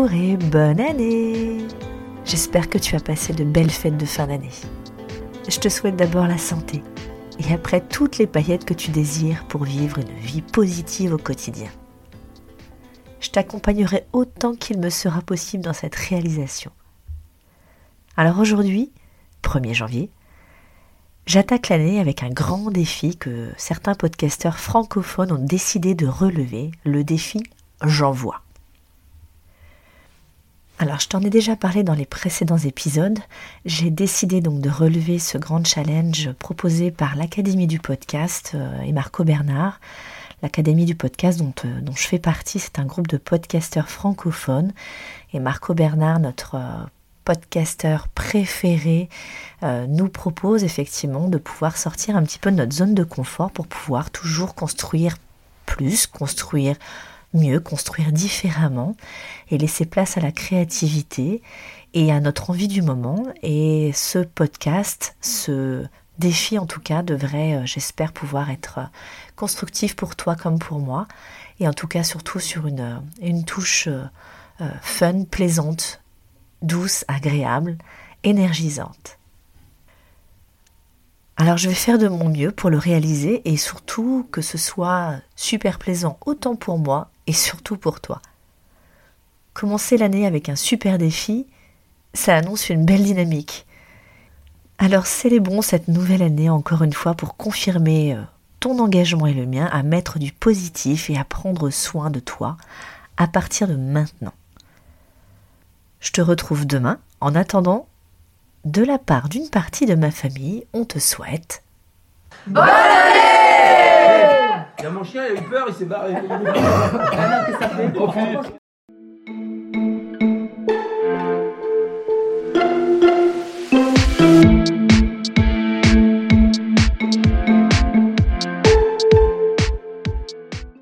Bonjour et bonne année J'espère que tu as passé de belles fêtes de fin d'année. Je te souhaite d'abord la santé et après toutes les paillettes que tu désires pour vivre une vie positive au quotidien. Je t'accompagnerai autant qu'il me sera possible dans cette réalisation. Alors aujourd'hui, 1er janvier, j'attaque l'année avec un grand défi que certains podcasteurs francophones ont décidé de relever, le défi J'envoie. Alors, je t'en ai déjà parlé dans les précédents épisodes. J'ai décidé donc de relever ce grand challenge proposé par l'Académie du podcast euh, et Marco Bernard. L'Académie du podcast dont, euh, dont, je fais partie, c'est un groupe de podcasteurs francophones. Et Marco Bernard, notre euh, podcasteur préféré, nous propose effectivement de pouvoir sortir un petit peu de notre zone de confort pour pouvoir toujours construire plus, construire mieux, construire différemment et laisser place à la créativité et à notre envie du moment. Et ce podcast, ce défi en tout cas, devrait, euh, j'espère, pouvoir être euh, constructif pour toi comme pour moi. Et en tout cas, surtout sur une, euh, une touche fun, plaisante, douce, agréable, énergisante. Alors je vais faire de mon mieux pour le réaliser et surtout que ce soit super plaisant autant pour moi et surtout pour toi. Commencer l'année avec un super défi, ça annonce une belle dynamique. Alors célébrons cette nouvelle année encore une fois pour confirmer euh, ton engagement et le mien à mettre du positif et à prendre soin de toi à partir de maintenant. Je te retrouve demain. En attendant, de la part d'une partie de ma famille, on te souhaite. Bonne année mon chien, il a eu peur, il s'est barré. ah non, qu'est-ce que ça fait